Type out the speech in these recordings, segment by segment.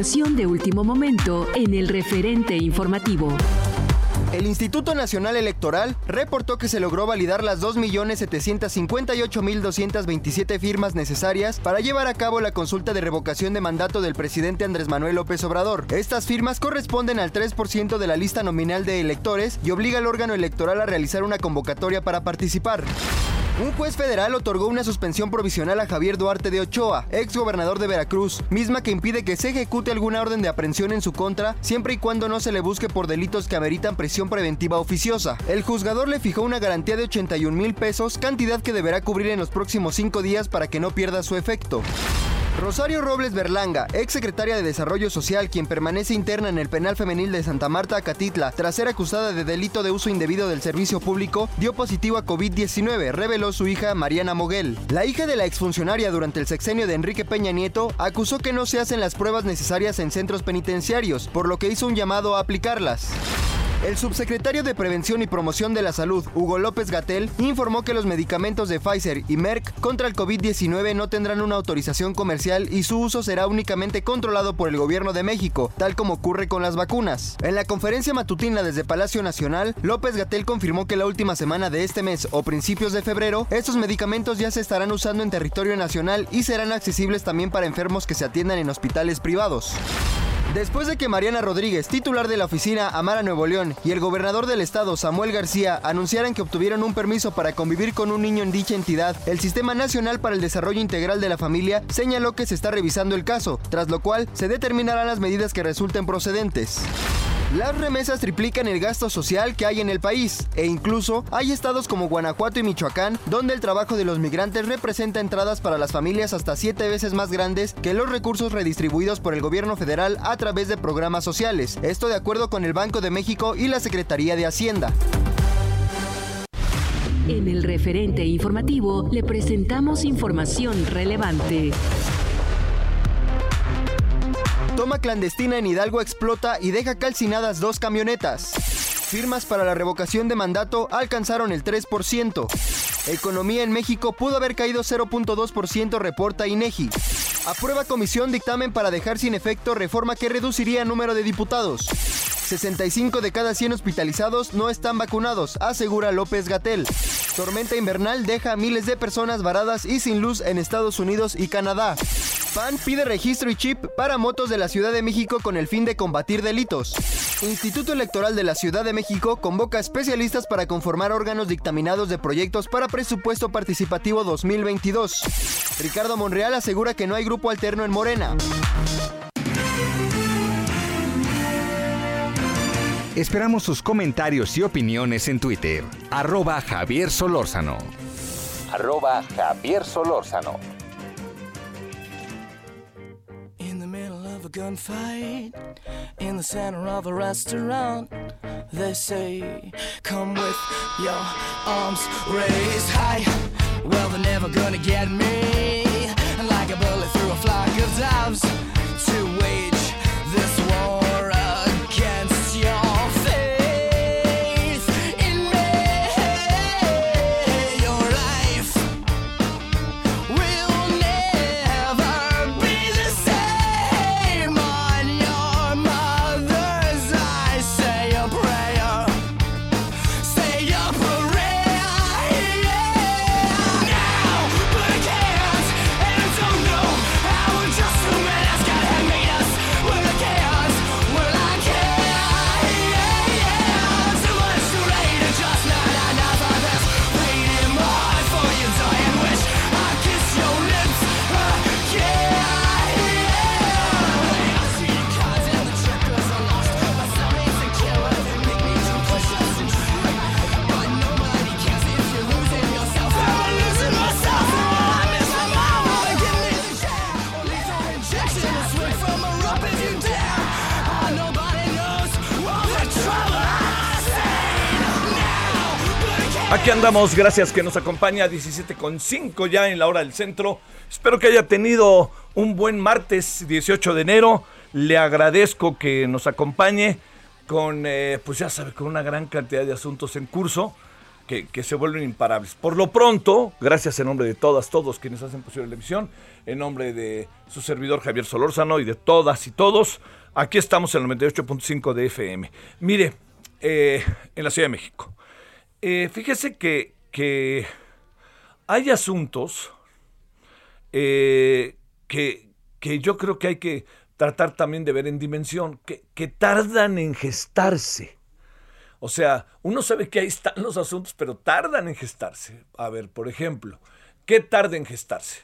De último momento en el referente informativo. El Instituto Nacional Electoral reportó que se logró validar las 2.758.227 firmas necesarias para llevar a cabo la consulta de revocación de mandato del presidente Andrés Manuel López Obrador. Estas firmas corresponden al 3% de la lista nominal de electores y obliga al órgano electoral a realizar una convocatoria para participar. Un juez federal otorgó una suspensión provisional a Javier Duarte de Ochoa, ex gobernador de Veracruz, misma que impide que se ejecute alguna orden de aprehensión en su contra, siempre y cuando no se le busque por delitos que ameritan prisión preventiva oficiosa. El juzgador le fijó una garantía de 81 mil pesos, cantidad que deberá cubrir en los próximos cinco días para que no pierda su efecto. Rosario Robles Berlanga, ex secretaria de Desarrollo Social, quien permanece interna en el penal femenil de Santa Marta, Acatitla, tras ser acusada de delito de uso indebido del servicio público, dio positivo a COVID-19, reveló su hija Mariana Moguel. La hija de la exfuncionaria durante el sexenio de Enrique Peña Nieto acusó que no se hacen las pruebas necesarias en centros penitenciarios, por lo que hizo un llamado a aplicarlas. El subsecretario de Prevención y Promoción de la Salud, Hugo López Gatel, informó que los medicamentos de Pfizer y Merck contra el COVID-19 no tendrán una autorización comercial y su uso será únicamente controlado por el gobierno de México, tal como ocurre con las vacunas. En la conferencia matutina desde Palacio Nacional, López Gatel confirmó que la última semana de este mes o principios de febrero, estos medicamentos ya se estarán usando en territorio nacional y serán accesibles también para enfermos que se atiendan en hospitales privados. Después de que Mariana Rodríguez, titular de la oficina Amara Nuevo León, y el gobernador del estado, Samuel García, anunciaran que obtuvieron un permiso para convivir con un niño en dicha entidad, el Sistema Nacional para el Desarrollo Integral de la Familia señaló que se está revisando el caso, tras lo cual se determinarán las medidas que resulten procedentes. Las remesas triplican el gasto social que hay en el país, e incluso hay estados como Guanajuato y Michoacán donde el trabajo de los migrantes representa entradas para las familias hasta siete veces más grandes que los recursos redistribuidos por el gobierno federal a través de programas sociales. Esto de acuerdo con el Banco de México y la Secretaría de Hacienda. En el referente informativo le presentamos información relevante. Toma clandestina en Hidalgo explota y deja calcinadas dos camionetas. Firmas para la revocación de mandato alcanzaron el 3%. Economía en México pudo haber caído 0.2%, reporta INEGI. Aprueba comisión dictamen para dejar sin efecto reforma que reduciría el número de diputados. 65 de cada 100 hospitalizados no están vacunados, asegura López Gatel. Tormenta invernal deja a miles de personas varadas y sin luz en Estados Unidos y Canadá. PAN pide registro y chip para motos de la Ciudad de México con el fin de combatir delitos. Instituto Electoral de la Ciudad de México convoca especialistas para conformar órganos dictaminados de proyectos para presupuesto participativo 2022. Ricardo Monreal asegura que no hay grupo alterno en Morena. Esperamos sus comentarios y opiniones en Twitter. Arroba Javier Solórzano. Arroba Javier Solórzano. In the middle of a gunfight, in the center of a restaurant, they say, Come with your arms raised high. Well, they're never gonna get me. Like a bullet through a flock of doves gracias que nos acompaña 17.5 ya en la hora del centro. Espero que haya tenido un buen martes 18 de enero. Le agradezco que nos acompañe con, eh, pues ya sabe, con una gran cantidad de asuntos en curso que, que, se vuelven imparables. Por lo pronto, gracias en nombre de todas, todos quienes hacen posible la emisión, en nombre de su servidor Javier Solórzano y de todas y todos, aquí estamos en el 98.5 de FM. Mire, eh, en la Ciudad de México. Eh, fíjese que, hay asuntos eh, que, que, yo creo que hay que tratar también de ver en dimensión, que, que, tardan en gestarse. O sea, uno sabe que ahí están los asuntos, pero tardan en gestarse. A ver, por ejemplo, ¿qué tarda en gestarse?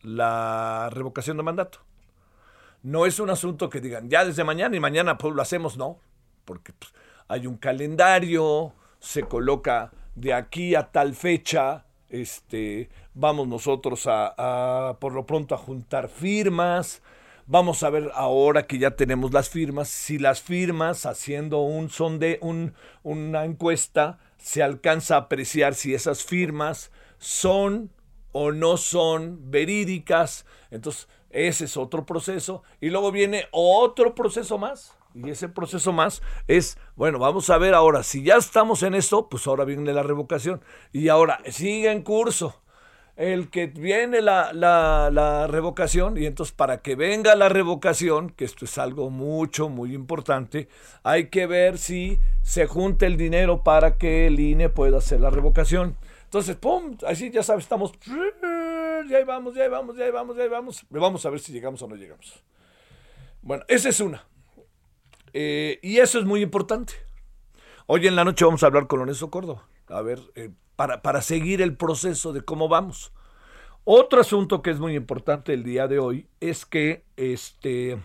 La revocación de mandato. No es un asunto que digan, ya desde mañana y mañana pues lo hacemos, no, porque pues, hay un calendario, se coloca de aquí a tal fecha, este, vamos nosotros a, por lo pronto a juntar firmas. Vamos a ver ahora que ya tenemos las firmas, si las firmas haciendo un sonde, un, una encuesta, se alcanza a apreciar si esas firmas son o no son verídicas. Entonces, ese es otro proceso. Y luego viene otro proceso más y ese proceso más es, bueno, vamos a ver ahora, si ya estamos en esto, pues ahora viene la revocación. Y ahora sigue en curso el que viene la, la, la, revocación y entonces para que venga la revocación, que esto es algo mucho, muy importante, hay que ver si se junta el dinero para que el INE pueda hacer la revocación. Entonces, ¡pum! Así ya sabes, estamos, ya vamos, ya vamos, ya vamos, ya vamos. Vamos a ver si llegamos o no llegamos. Bueno, esa es una. Eh, y eso es muy importante. Hoy en la noche vamos a hablar con Lorenzo Córdoba, a ver, eh, para, para seguir el proceso de cómo vamos. Otro asunto que es muy importante el día de hoy es que este,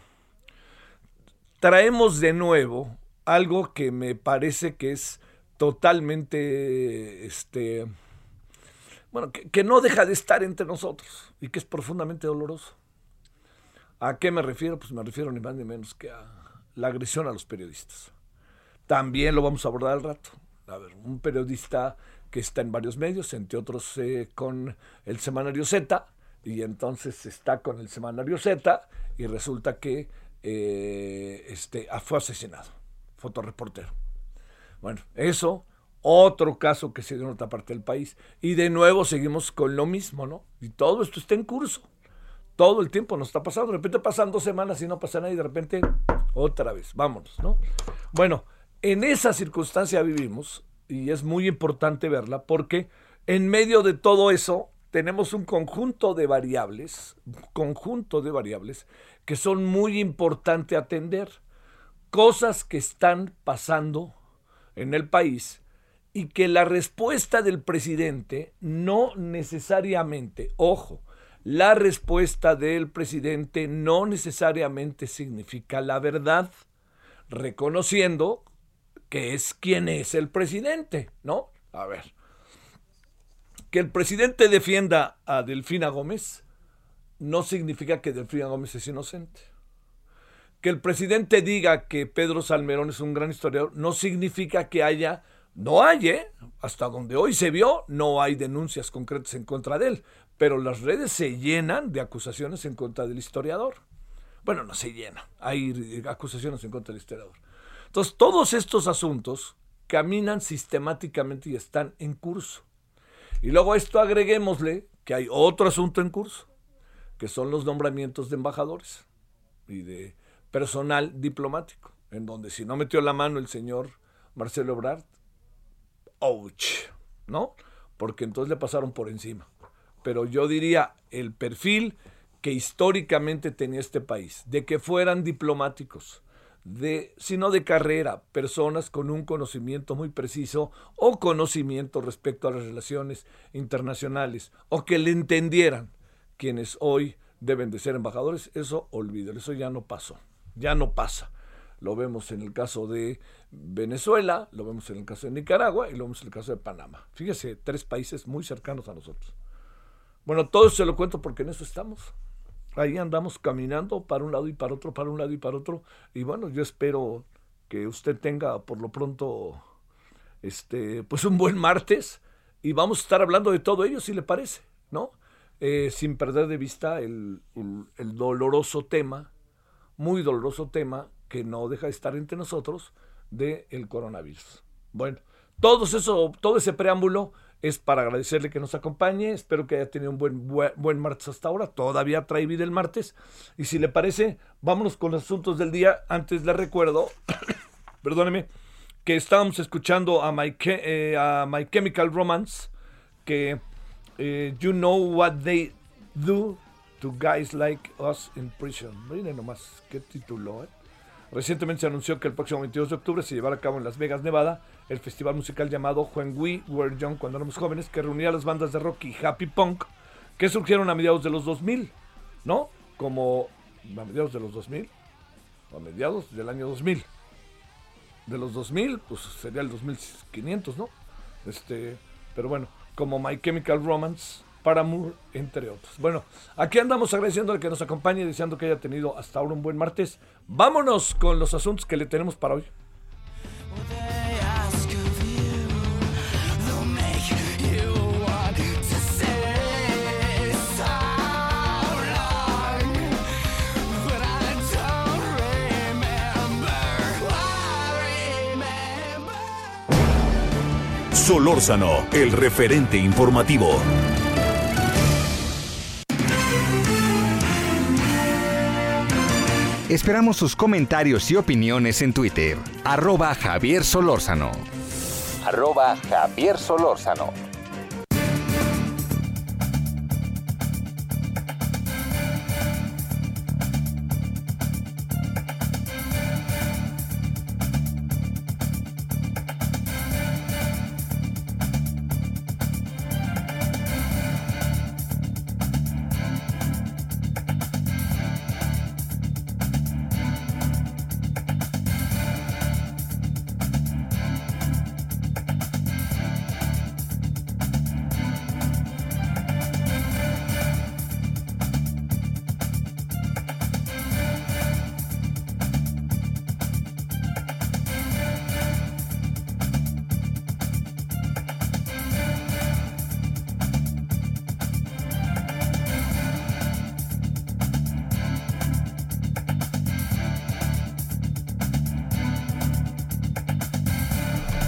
traemos de nuevo algo que me parece que es totalmente, este, bueno, que, que, no deja de estar entre nosotros y que es profundamente doloroso. ¿A qué me refiero? Pues me refiero ni más ni menos que a la agresión a los periodistas. También lo vamos a abordar al rato. A ver, un periodista que está en varios medios, entre otros eh, con el semanario Z, y entonces está con el semanario Z y resulta que eh, este, ah, fue asesinado, fotoreportero. Bueno, eso, otro caso que se dio en otra parte del país. Y de nuevo seguimos con lo mismo, ¿no? Y todo esto está en curso. Todo el tiempo nos está pasando. De repente pasan dos semanas y no pasa nada y de repente otra vez, vámonos, ¿no? Bueno, en esa circunstancia vivimos y es muy importante verla porque en medio de todo eso tenemos un conjunto de variables, un conjunto de variables que son muy importante atender, cosas que están pasando en el país y que la respuesta del presidente no necesariamente, ojo, la respuesta del presidente no necesariamente significa la verdad, reconociendo que es quien es el presidente, ¿no? A ver, que el presidente defienda a Delfina Gómez no significa que Delfina Gómez es inocente. Que el presidente diga que Pedro Salmerón es un gran historiador no significa que haya no hay, ¿eh? hasta donde hoy se vio, no hay denuncias concretas en contra de él, pero las redes se llenan de acusaciones en contra del historiador. Bueno, no se llenan, hay acusaciones en contra del historiador. Entonces, todos estos asuntos caminan sistemáticamente y están en curso. Y luego a esto agreguémosle que hay otro asunto en curso, que son los nombramientos de embajadores y de personal diplomático, en donde si no metió la mano el señor Marcelo Ebrard, ouch, ¿no? Porque entonces le pasaron por encima. Pero yo diría el perfil que históricamente tenía este país, de que fueran diplomáticos, sino de carrera, personas con un conocimiento muy preciso o conocimiento respecto a las relaciones internacionales, o que le entendieran quienes hoy deben de ser embajadores, eso olvídalo, eso ya no pasó, ya no pasa. Lo vemos en el caso de Venezuela, lo vemos en el caso de Nicaragua y lo vemos en el caso de Panamá. Fíjese, tres países muy cercanos a nosotros. Bueno, todo eso se lo cuento porque en eso estamos. Ahí andamos caminando para un lado y para otro, para un lado y para otro. Y bueno, yo espero que usted tenga por lo pronto este, pues un buen martes y vamos a estar hablando de todo ello, si le parece, ¿no? Eh, sin perder de vista el, doloroso tema, muy doloroso tema, que no deja de estar entre nosotros, del el coronavirus. Bueno, todo, eso, todo ese preámbulo es para agradecerle que nos acompañe. Espero que haya tenido un buen, buen, martes hasta ahora. Todavía trae vida el martes. Y si le parece, vámonos con los asuntos del día. Antes le recuerdo, perdóneme, que estábamos escuchando a My, eh, a My Chemical Romance, que eh, You Know What They Do to Guys Like Us in Prison. Miren nomás qué título, ¿eh? Recientemente se anunció que el próximo 22 de octubre se llevará a cabo en Las Vegas, Nevada, el festival musical llamado When We Were Young, cuando éramos jóvenes, que reunía a las bandas de rock y happy punk que surgieron a mediados de los 2000, ¿no? Como a mediados de los 2000, o a mediados del año 2000. De los 2000, pues sería el 2500, ¿no? Este, pero bueno, como My Chemical Romance, Paramore, entre otros. Bueno, aquí andamos agradeciendo al que nos acompañe y deseando que haya tenido hasta ahora un buen martes. Vámonos con los asuntos que le tenemos para hoy. Solórzano, el referente informativo. Esperamos sus comentarios y opiniones en Twitter. Arroba Javier Solórzano. Arroba Javier Solórzano.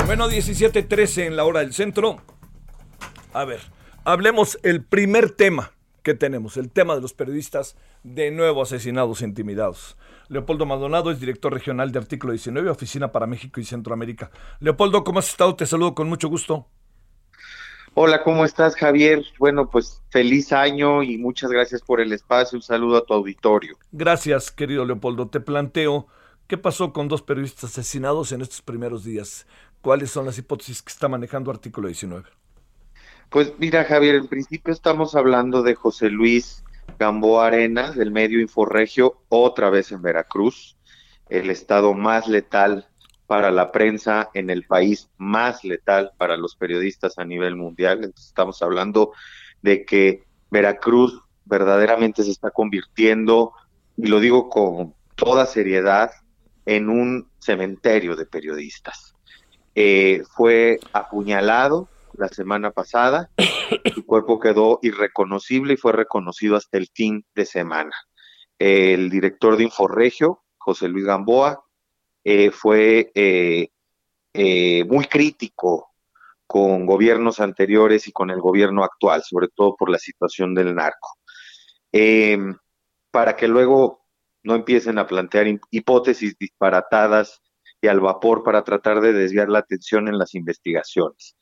Bueno, 17:13 en la hora del centro. A ver, hablemos el primer tema que tenemos, el tema de los periodistas de nuevo asesinados e intimidados. Leopoldo Maldonado es director regional de Artículo 19, Oficina para México y Centroamérica. Leopoldo, ¿cómo has estado? Te saludo con mucho gusto. Hola, ¿cómo estás, Javier? Bueno, pues feliz año y muchas gracias por el espacio. Un saludo a tu auditorio. Gracias, querido Leopoldo. Te planteo, ¿qué pasó con dos periodistas asesinados en estos primeros días? ¿Cuáles son las hipótesis que está manejando artículo 19? Pues mira, Javier, en principio estamos hablando de José Luis Gamboa Arenas, del medio Inforregio, otra vez en Veracruz, el estado más letal para la prensa en el país, más letal para los periodistas a nivel mundial. Entonces, estamos hablando de que Veracruz verdaderamente se está convirtiendo, y lo digo con toda seriedad, en un cementerio de periodistas. Eh, fue apuñalado la semana pasada, su cuerpo quedó irreconocible y fue reconocido hasta el fin de semana. El director de Inforregio, José Luis Gamboa, eh, fue eh, muy crítico con gobiernos anteriores y con el gobierno actual, sobre todo por la situación del narco. Em, para que luego no empiecen a plantear hipótesis disparatadas y al vapor para tratar de desviar la atención en las investigaciones.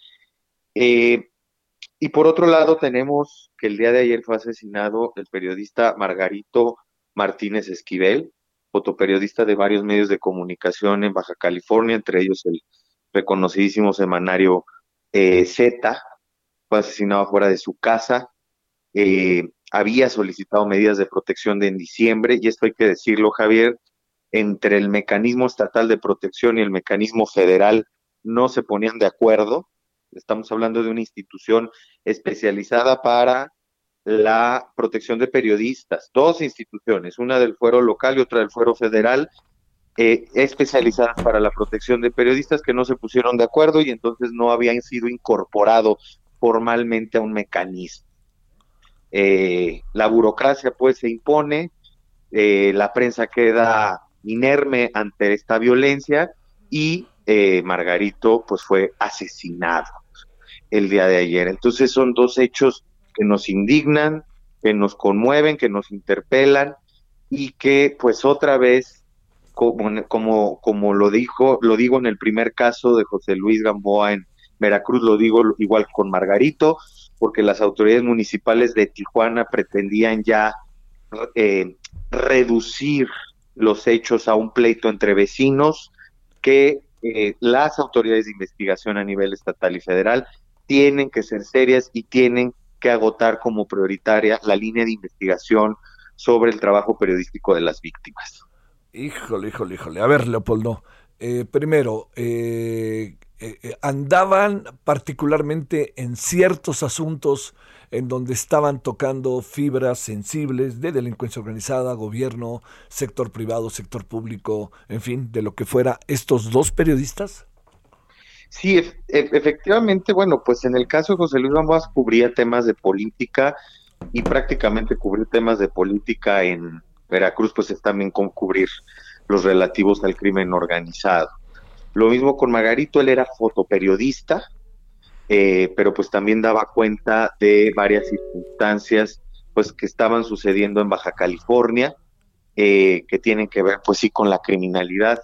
Eh, y por otro lado tenemos que el día de ayer fue asesinado el periodista Margarito Martínez Esquivel, fotoperiodista de varios medios de comunicación en Baja California, entre ellos el reconocidísimo semanario eh, Z, fue asesinado fuera de su casa, eh, había solicitado medidas de protección en diciembre, y esto hay que decirlo, Javier, entre el mecanismo estatal de protección y el mecanismo federal no se ponían de acuerdo. Estamos hablando de una institución especializada para la protección de periodistas, dos instituciones, una del fuero local y otra del fuero federal, eh, especializadas para la protección de periodistas que no se pusieron de acuerdo y entonces no habían sido incorporados formalmente a un mecanismo. Eh, la burocracia pues se impone, eh, la prensa queda inerme ante esta violencia y Margarito pues fue asesinado el día de ayer. Entonces son dos hechos que nos indignan, que nos conmueven, que nos interpelan y que pues otra vez como, como, como lo dijo, lo digo en el primer caso de José Luis Gamboa en Veracruz, lo digo igual con Margarito, porque las autoridades municipales de Tijuana pretendían ya eh, reducir los hechos a un pleito entre vecinos que eh, las autoridades de investigación a nivel estatal y federal tienen que ser serias y tienen que agotar como prioritaria la línea de investigación sobre el trabajo periodístico de las víctimas. Híjole, híjole, híjole. A ver, Leopoldo. Eh, primero, eh, eh, andaban particularmente en ciertos asuntos en donde estaban tocando fibras sensibles de delincuencia organizada, gobierno, sector privado, sector público, en fin, de lo que fuera, estos dos periodistas? Sí, efectivamente, bueno, pues en el caso de José Luis Bambas cubría temas de política y prácticamente cubrir temas de política en, Veracruz pues es también con cubrir los relativos al crimen organizado. Lo mismo con Margarito, él era fotoperiodista, eh, pero pues también daba cuenta de varias circunstancias pues que estaban sucediendo en Baja California, eh, que tienen que ver pues sí con la criminalidad.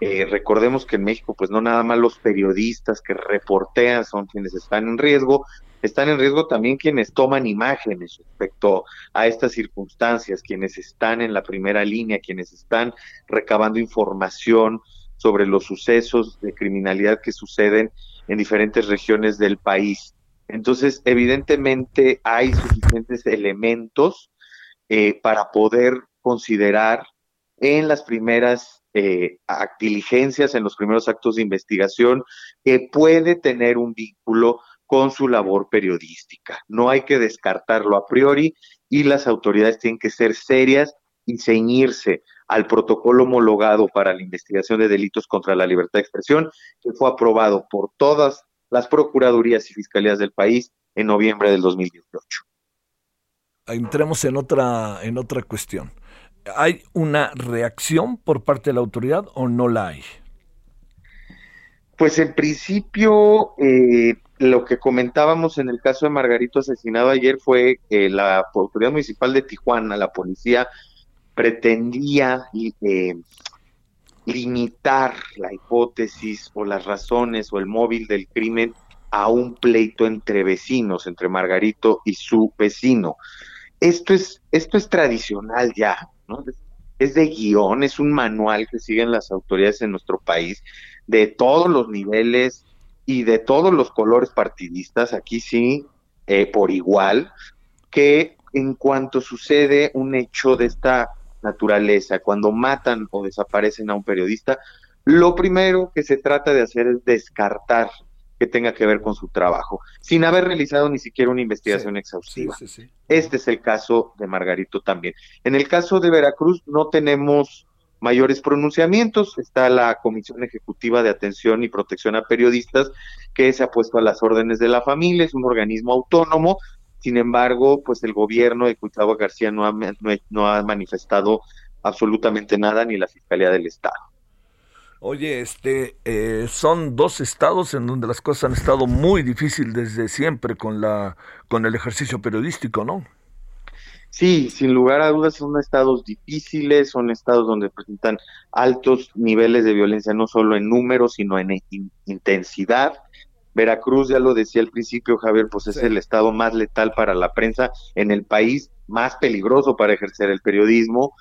Eh, recordemos que en México pues no nada más los periodistas que reportean son quienes están en riesgo, están en riesgo también quienes toman imágenes respecto a estas circunstancias, quienes están en la primera línea, quienes están recabando información sobre los sucesos de criminalidad que suceden en diferentes regiones del país. Entonces, evidentemente hay suficientes elementos eh, para poder considerar en las primeras eh, diligencias, en los primeros actos de investigación, que puede tener un vínculo con su labor periodística. No hay que descartarlo a priori y las autoridades tienen que ser serias y ceñirse al protocolo homologado para la investigación de delitos contra la libertad de expresión, que fue aprobado por todas las procuradurías y fiscalías del país en noviembre del 2018. Entremos en otra, en otra cuestión. ¿Hay una reacción por parte de la autoridad o no la hay? Pues en principio, eh, lo que comentábamos en el caso de Margarito asesinado ayer fue que la autoridad municipal de Tijuana, la policía, pretendía eh, limitar la hipótesis o las razones o el móvil del crimen a un pleito entre vecinos, entre Margarito y su vecino. Esto es, esto es tradicional ya, ¿no? Es de guion, es un manual que siguen las autoridades en nuestro país de todos los niveles y de todos los colores partidistas, aquí sí, eh, por igual, que en cuanto sucede un hecho de esta naturaleza, cuando matan o desaparecen a un periodista, lo primero que se trata de hacer es descartar que tenga que ver con su trabajo, sin haber realizado ni siquiera una investigación exhaustiva. este es el caso de Margarito también. En el caso de Veracruz no tenemos mayores pronunciamientos. Está la Comisión Ejecutiva de Atención y Protección a Periodistas, que se ha puesto a las órdenes de la familia, es un organismo autónomo. Sin embargo, pues el gobierno de Gustavo García no ha, no, ha manifestado absolutamente nada, ni la Fiscalía del Estado. Oye, este, eh, son dos estados en donde las cosas han estado muy difíciles desde siempre con la, con el ejercicio periodístico, ¿no? Sí, sin lugar a dudas son estados difíciles, son estados donde presentan altos niveles de violencia, no solo en números, sino en intensidad. Veracruz, ya lo decía al principio, Javier, pues es el estado más letal para la prensa en el país, más peligroso para ejercer el periodismo.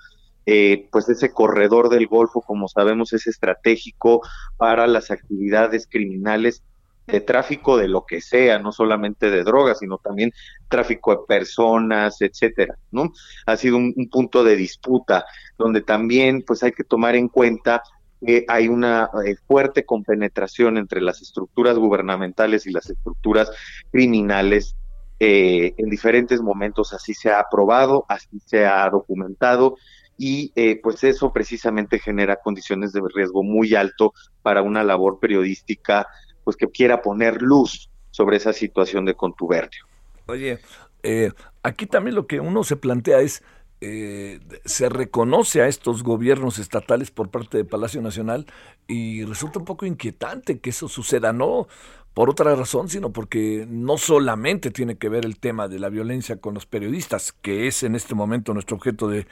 Eh, pues ese corredor del Golfo, como sabemos, es estratégico para las actividades criminales de tráfico de lo que sea, no solamente de drogas, sino también tráfico de personas, etcétera, ¿no? Ha sido un, punto de disputa donde también pues hay que tomar en cuenta hay una eh, fuerte compenetración entre las estructuras gubernamentales y las estructuras criminales eh, en diferentes momentos así se ha aprobado, así se ha documentado y eh, pues eso precisamente genera condiciones de riesgo muy alto para una labor periodística pues que quiera poner luz sobre esa situación de contubernio. Oye, aquí también lo que uno se plantea es, eh, se reconoce a estos gobiernos estatales por parte de Palacio Nacional y resulta un poco inquietante que eso suceda, no por otra razón, sino porque no solamente tiene que ver el tema de la violencia con los periodistas, que es en este momento nuestro objeto de,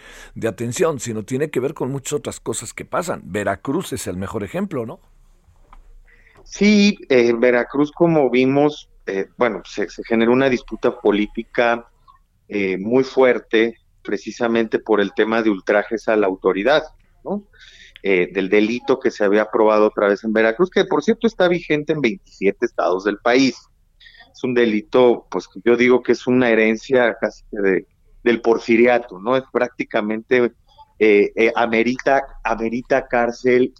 atención, sino tiene que ver con muchas otras cosas que pasan. Veracruz es el mejor ejemplo, ¿no? Sí, en Veracruz, como vimos, eh, bueno, se, generó una disputa política eh, muy fuerte, precisamente por el tema de ultrajes a la autoridad, ¿no? Eh, del delito que se había aprobado otra vez en Veracruz, que por cierto está vigente en 27 estados del país. Es un delito, pues yo digo que es una herencia casi de, del porfiriato, ¿no? Es prácticamente, eh, eh, amerita, amerita cárcel,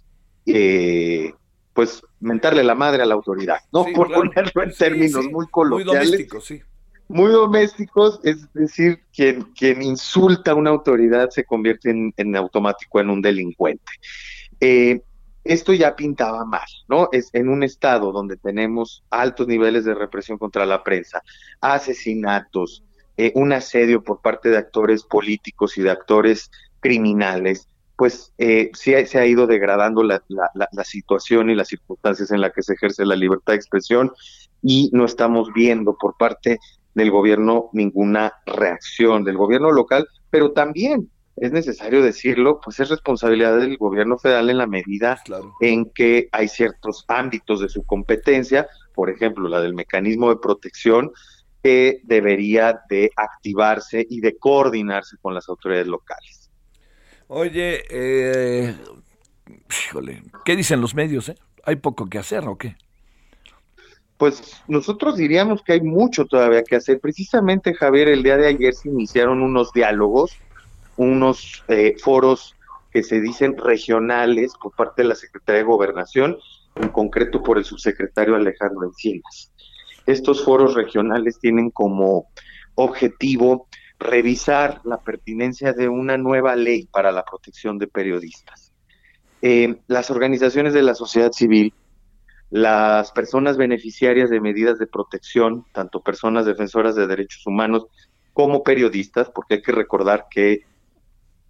pues mentarle la madre a la autoridad, ¿no? por ponerlo en términos muy coloquiales. Muy sí muy domésticos, es decir, quien, quien insulta a una autoridad se convierte en, automático en un delincuente. Eh, esto ya pintaba mal, ¿no? Es en un estado donde tenemos altos niveles de represión contra la prensa, asesinatos, eh, un asedio por parte de actores políticos y de actores criminales, pues eh, sí se ha ido degradando la, la, situación y las circunstancias en las que se ejerce la libertad de expresión y no estamos viendo por parte del gobierno ninguna reacción del gobierno local, pero también es necesario decirlo, pues es responsabilidad del gobierno federal en la medida en que hay ciertos ámbitos de su competencia, por ejemplo, la del mecanismo de protección, que debería de activarse y de coordinarse con las autoridades locales. Oye, eh, híjole, ¿qué dicen los medios? Eh? ¿Hay poco que hacer o qué? Pues nosotros diríamos que hay mucho todavía que hacer. Precisamente, Javier, el día de ayer se iniciaron unos diálogos, unos eh, foros que se dicen regionales por parte de la Secretaría de Gobernación, en concreto por el subsecretario Alejandro Encinas. Estos foros regionales tienen como objetivo revisar la pertinencia de una nueva ley para la protección de periodistas. Eh, las organizaciones de la sociedad civil las personas beneficiarias de medidas de protección, tanto personas defensoras de derechos humanos como periodistas, porque hay que recordar que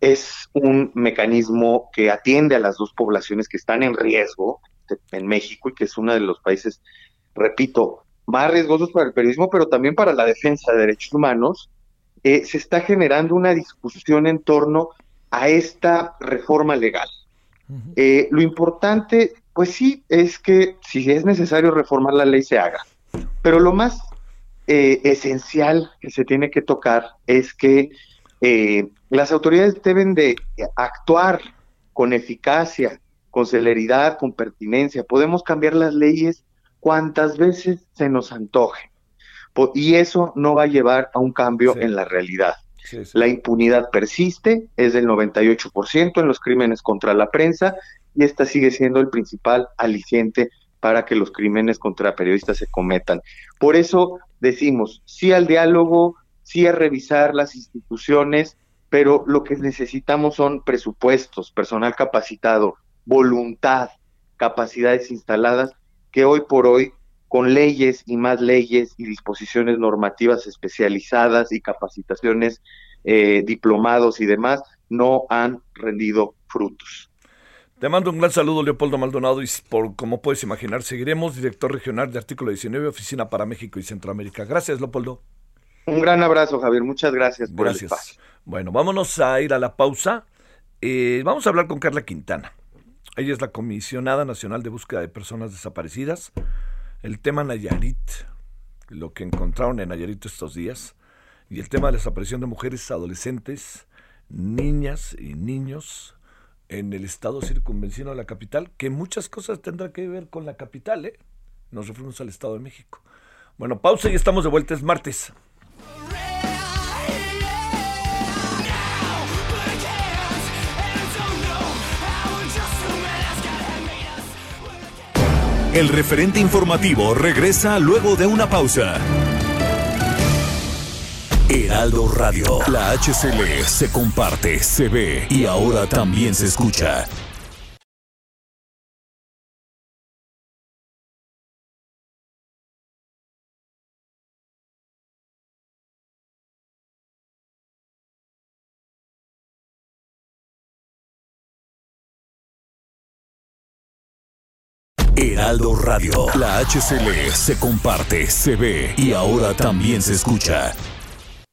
es un mecanismo que atiende a las dos poblaciones que están en riesgo en México y que es uno de los países, repito, más riesgosos para el periodismo, pero también para la defensa de derechos humanos, eh, se está generando una discusión en torno a esta reforma legal. Eh, lo importante pues sí, es que si es necesario reformar la ley se haga. Pero lo más eh, esencial que se tiene que tocar es que eh, las autoridades deben de actuar con eficacia, con celeridad, con pertinencia. Podemos cambiar las leyes cuantas veces se nos antoje. Y eso no va a llevar a un cambio en la realidad. La impunidad persiste, es del 98% en los crímenes contra la prensa y esta sigue siendo el principal aliciente para que los crímenes contra periodistas se cometan. Por eso decimos sí al diálogo, sí a revisar las instituciones, pero lo que necesitamos son presupuestos, personal capacitado, voluntad, capacidades instaladas, que hoy por hoy, con leyes y más leyes y disposiciones normativas especializadas y capacitaciones, eh, diplomados y demás, no han rendido frutos. Te mando un gran saludo, Leopoldo Maldonado, y por como puedes imaginar, seguiremos, director regional de Artículo 19, Oficina para México y Centroamérica. Gracias, Leopoldo. Un gran abrazo, Javier. Muchas gracias por el espacio. Bueno, vámonos a ir a la pausa. Eh, vamos a hablar con Carla Quintana. Ella es la comisionada nacional de búsqueda de personas desaparecidas. El tema Nayarit, lo que encontraron en Nayarit estos días, y el tema de la desaparición de mujeres, adolescentes, niñas y niños en el estado circunvencino de la capital, que muchas cosas tendrán que ver con la capital, ¿eh? Nos referimos al Estado de México. Bueno, pausa y estamos de vuelta, es martes. El referente informativo regresa luego de una pausa. Heraldo Radio. La HCL se comparte, se ve y ahora también se escucha. Heraldo Radio. La HCL se comparte, se ve y ahora también se escucha.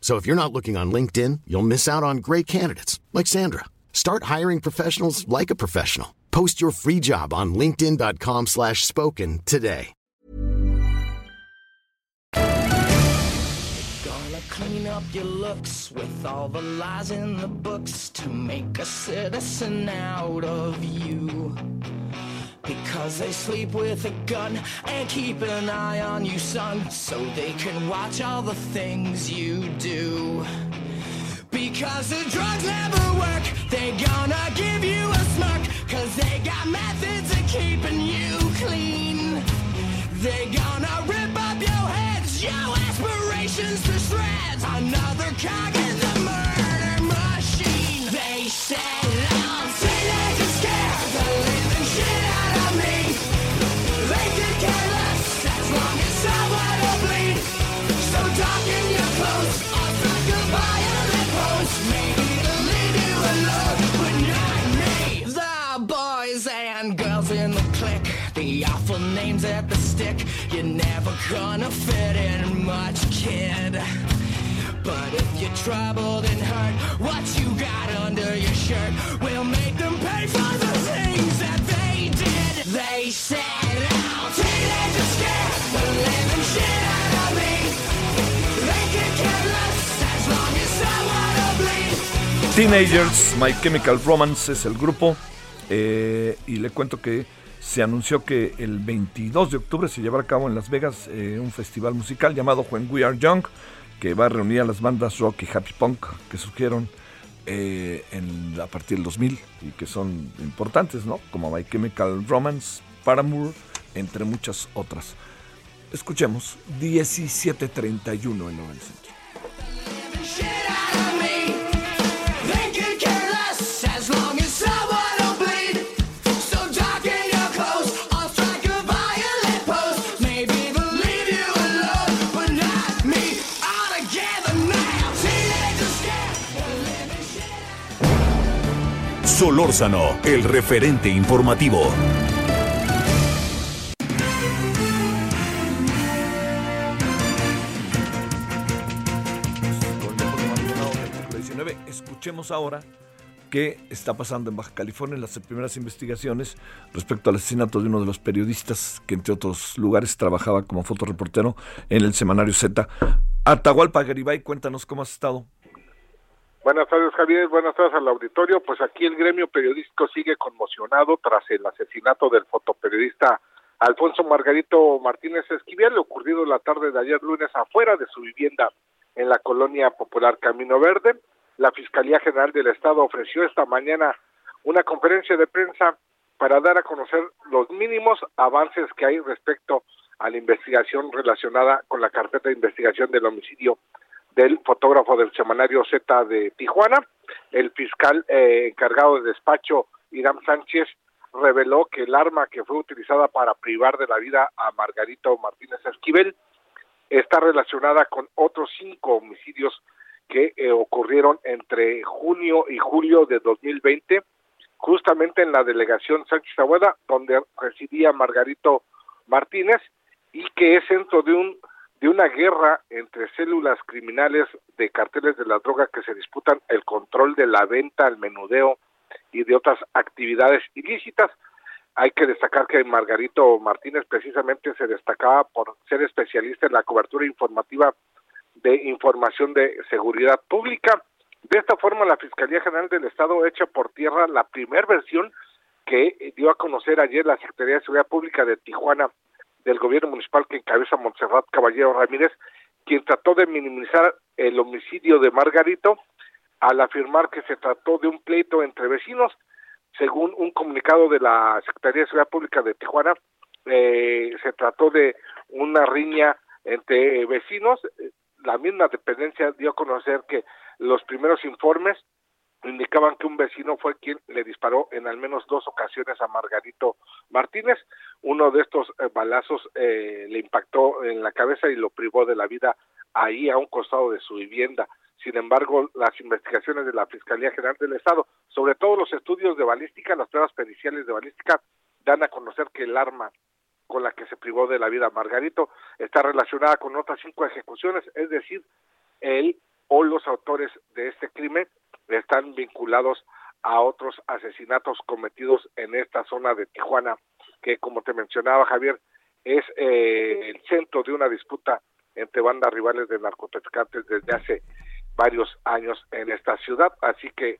So if you're not looking on LinkedIn, you'll miss out on great candidates like Sandra. Start hiring professionals like a professional. Post your free job on linkedin.com/spoken today. Gonna clean up your looks with all the lies in the books to make a citizen out of you. Because they sleep with a gun and keep an eye on you, son, so they can watch all the things you do. Because the drugs never work, they gonna give you a smirk, cause they got methods of keeping you clean. They gonna rip up your heads, your aspirations to shreds, another cog gonna fit in much, kid. But if you're troubled and hurt, what you got under your shirt will make them pay for the things that they did. They said, oh, teenagers out of. Teenagers, My Chemical Romance es el grupo. eh, y le cuento que se anunció que el 22 de octubre se llevará a cabo en Las Vegas eh, un festival musical llamado When We Are Young, que va a reunir a las bandas rock y happy punk que surgieron eh, a partir del 2000 y que son importantes, ¿no? Como My Chemical Romance, Paramore, entre muchas otras. Escuchemos 1731 en Nueva Centro. Solórzano, el referente informativo. Escuchemos ahora qué está pasando en Baja California en las primeras investigaciones respecto al asesinato de uno de los periodistas que entre otros lugares trabajaba como fotoreportero en el semanario Z. Atahualpa Garibay, cuéntanos cómo has estado. Buenas tardes, Javier. Buenas tardes al auditorio. Pues aquí el gremio periodístico sigue conmocionado tras el asesinato del fotoperiodista Alfonso Margarito Martínez Esquivel, ocurrido la tarde de ayer lunes afuera de su vivienda en la colonia popular Camino Verde. La Fiscalía General del Estado ofreció esta mañana una conferencia de prensa para dar a conocer los mínimos avances que hay respecto a la investigación relacionada con la carpeta de investigación del homicidio del fotógrafo del semanario Z de Tijuana. El fiscal eh, encargado de despacho, Irán Sánchez, reveló que el arma que fue utilizada para privar de la vida a Margarito Martínez Esquivel está relacionada con otros cinco homicidios que eh, ocurrieron entre junio y julio de 2020, justamente en la delegación Sánchez Abuela, donde residía Margarito Martínez, y que es centro de un de una guerra entre células criminales de carteles de la droga que se disputan el control de la venta, el menudeo y de otras actividades ilícitas. Hay que destacar que Margarito Martínez precisamente se destacaba por ser especialista en la cobertura informativa de información de seguridad pública De esta forma, la Fiscalía General del Estado echa por tierra la primera versión que dio a conocer ayer la Secretaría de Seguridad Pública de Tijuana del gobierno municipal que encabeza Montserrat Caballero Ramírez, quien trató de minimizar el homicidio de Margarito al afirmar que se trató de un pleito entre vecinos. Según un comunicado de la Secretaría de Seguridad Pública de Tijuana, eh, se trató de una riña entre vecinos. La misma dependencia dio a conocer que los primeros informes indicaban que un vecino fue quien le disparó en al menos dos ocasiones a Margarito Martínez. Uno de estos eh, balazos eh, le impactó en la cabeza y lo privó de la vida ahí a un costado de su vivienda. Sin embargo, las investigaciones de la Fiscalía General del Estado, sobre todo los estudios de balística, las pruebas periciales de balística, dan a conocer que el arma con la que se privó de la vida Margarito está relacionada con otras cinco ejecuciones, es decir, él o los autores de este crimen están vinculados a otros asesinatos cometidos en esta zona de Tijuana, que como te mencionaba Javier, es eh, el centro de una disputa entre bandas rivales de narcotraficantes desde hace varios años en esta ciudad, así que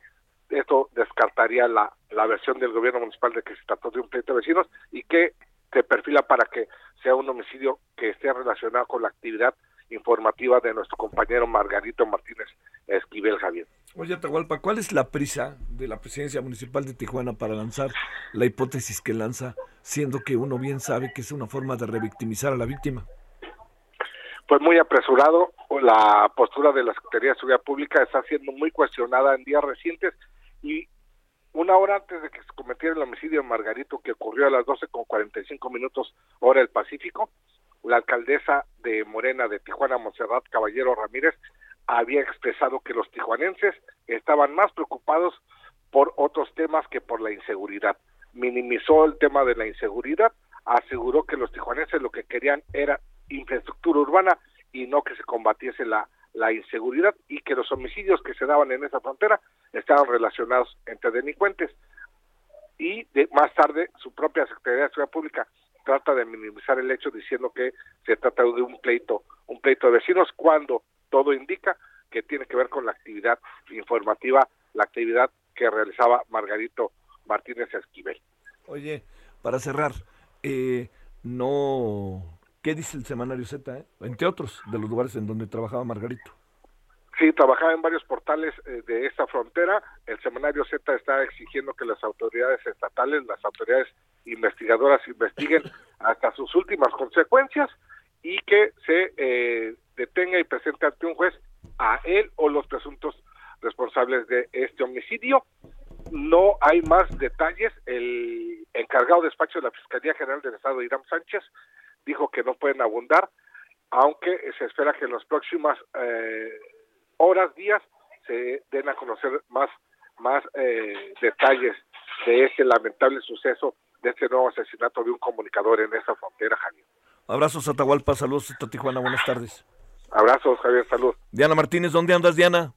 esto descartaría la, la versión del gobierno municipal de que se trató de un pleito de vecinos y que se perfila para que sea un homicidio que esté relacionado con la actividad informativa de nuestro compañero Margarito Martínez Esquivel Javier. Oye, Atahualpa, ¿cuál es la prisa de la presidencia municipal de Tijuana para lanzar la hipótesis que lanza, siendo que uno bien sabe que es una forma de revictimizar a la víctima? Pues muy apresurado, la postura de la Secretaría de Seguridad Pública está siendo muy cuestionada en días recientes y una hora antes de que se cometiera el homicidio de Margarito, que ocurrió a las 12 con 45 minutos hora del Pacífico, la alcaldesa de Morena de Tijuana, Monserrat Caballero Ramírez, había expresado que los tijuanenses estaban más preocupados por otros temas que por la inseguridad. Minimizó el tema de la inseguridad, aseguró que los tijuanenses lo que querían era infraestructura urbana y no que se combatiese la, inseguridad y que los homicidios que se daban en esa frontera estaban relacionados entre delincuentes. Y de, más tarde, su propia Secretaría de Seguridad Pública trata de minimizar el hecho diciendo que se trata de un pleito, un pleito de vecinos, cuando todo indica que tiene que ver con la actividad informativa, la actividad que realizaba Margarito Martínez Esquivel. Oye, para cerrar, eh, no, ¿qué dice el semanario Z? Eh? Entre otros, de los lugares en donde trabajaba Margarito. Sí, trabajaba en varios portales eh, de esta frontera. El semanario Z está exigiendo que las autoridades estatales, las autoridades investigadoras investiguen hasta sus últimas consecuencias y que se eh, detenga y presente ante un juez a él o los presuntos responsables de este homicidio. No hay más detalles. El encargado de despacho de la Fiscalía General del Estado, Irán Sánchez, dijo que no pueden abundar, aunque se espera que en las próximas eh, horas, días, se den a conocer más, más eh, detalles de este lamentable suceso de este nuevo asesinato de un comunicador en esa frontera, Javier. Abrazos Atahualpa, saludos a Tijuana, buenas tardes. Abrazos, Javier, salud. Diana Martínez, ¿dónde andas, Diana?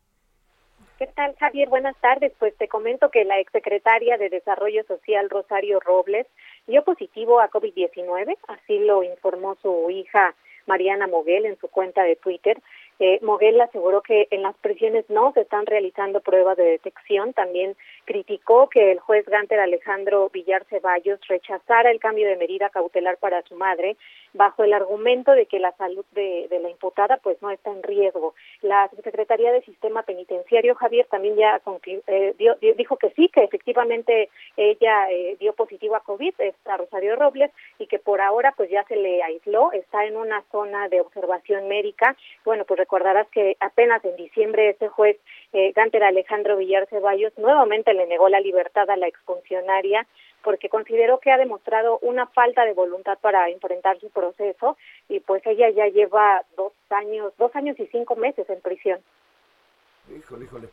¿Qué tal, Javier? Buenas tardes. Pues te comento que la exsecretaria de Desarrollo Social, Rosario Robles, dio positivo a COVID-19, así lo informó su hija Mariana Moguel en su cuenta de Twitter. Eh, Moguel aseguró que en las prisiones no se están realizando pruebas de detección. También criticó que el juez Ganter Alejandro Villar Ceballos rechazara el cambio de medida cautelar para su madre bajo el argumento de que la salud de, la imputada pues no está en riesgo. La Secretaría de Sistema Penitenciario, Javier, también ya eh, dijo que sí, que efectivamente ella eh, dio positivo a COVID, está Rosario Robles, y que por ahora pues ya se le aisló, está en una zona de observación médica. Bueno, pues recordarás que apenas en diciembre ese juez eh, Ganter Alejandro Villar Ceballos nuevamente le negó la libertad a la exfuncionaria porque consideró que ha demostrado una falta de voluntad para enfrentar su proceso y pues ella ya lleva dos años, dos años y cinco meses en prisión. Híjole, híjole.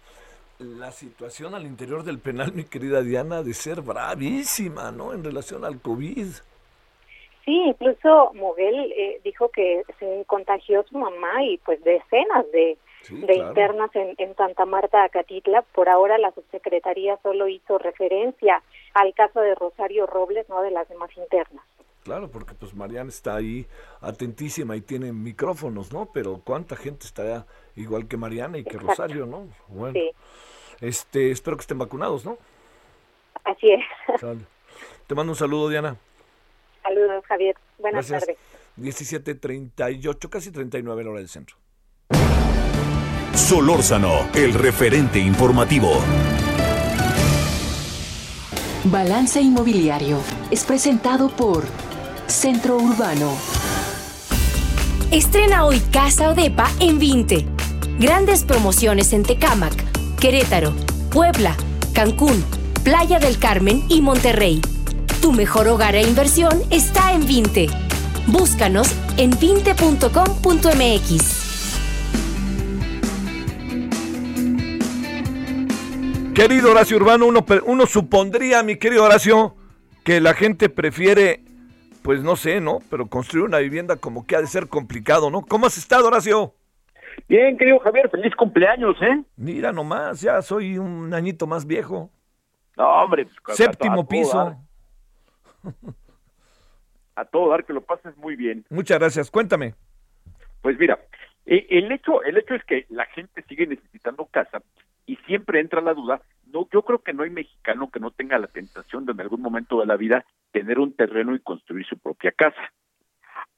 La situación al interior del penal, mi querida Diana, de ser bravísima, ¿no? En relación al COVID. Sí, incluso Moguel eh, dijo que se contagió su mamá y pues decenas de, de internas en, en Santa Marta, Acatitla. Por ahora la subsecretaría solo hizo referencia al caso de Rosario Robles, no de las demás internas. Claro, porque pues Mariana está ahí atentísima y tiene micrófonos, ¿no? Pero ¿cuánta gente está igual que Mariana y que Rosario, ¿no? Bueno. Este, espero que estén vacunados, ¿no? Así es. Te mando un saludo, Diana. Saludos, Javier. Buenas tardes. 17.38, casi 39 la hora del centro. Solórzano, el referente informativo. Balance Inmobiliario es presentado por Centro Urbano. Estrena hoy Casa Odepa en 20. Grandes promociones en Tecámac, Querétaro, Puebla, Cancún, Playa del Carmen y Monterrey. Tu mejor hogar e inversión está en 20. Búscanos en 20.com.mx. Querido Horacio Urbano, uno, uno supondría, mi querido Horacio, que la gente prefiere, pues no sé, ¿no? Pero construir una vivienda como que ha de ser complicado, ¿no? ¿Cómo has estado, Horacio? Bien, querido Javier, feliz cumpleaños, ¿eh? Mira nomás, ya soy un añito más viejo. No, hombre. Pues, Séptimo piso. A todo dar que lo pases muy bien. Muchas gracias. Cuéntame. Pues mira, e, el hecho, el hecho es que la gente sigue necesitando casa y siempre entra la duda. No, yo creo que no hay mexicano que no tenga la tentación de en algún momento de la vida tener un terreno y construir su propia casa.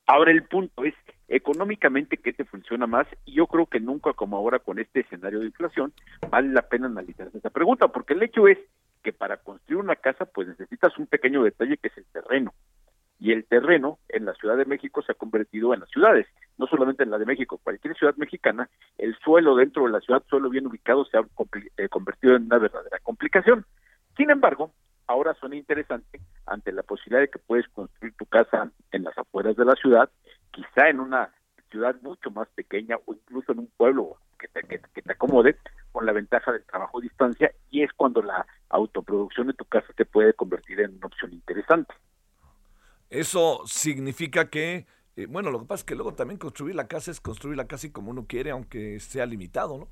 Ahora el punto es económicamente qué te funciona más y yo creo que nunca como ahora con este escenario de inflación vale la pena analizar esa pregunta porque el hecho es que para construir una casa pues necesitas un pequeño detalle que es el terreno. Y el terreno en la Ciudad de México se ha convertido en las ciudades, no solamente en la de México, cualquier ciudad mexicana, el suelo dentro de la ciudad, suelo bien ubicado, se ha eh, convertido en una verdadera complicación. Sin embargo, ahora suena interesante ante la posibilidad de que puedes construir tu casa en las afueras de la ciudad, quizá en una ciudad mucho más pequeña o incluso en un pueblo que te, que te acomode, con la ventaja del trabajo a distancia, y es cuando la autoproducción de tu casa te puede convertir en una opción interesante. Eso significa que, eh, bueno, lo que pasa es que luego también construir la casa es construir la casa y como uno quiere, aunque sea limitado, ¿no?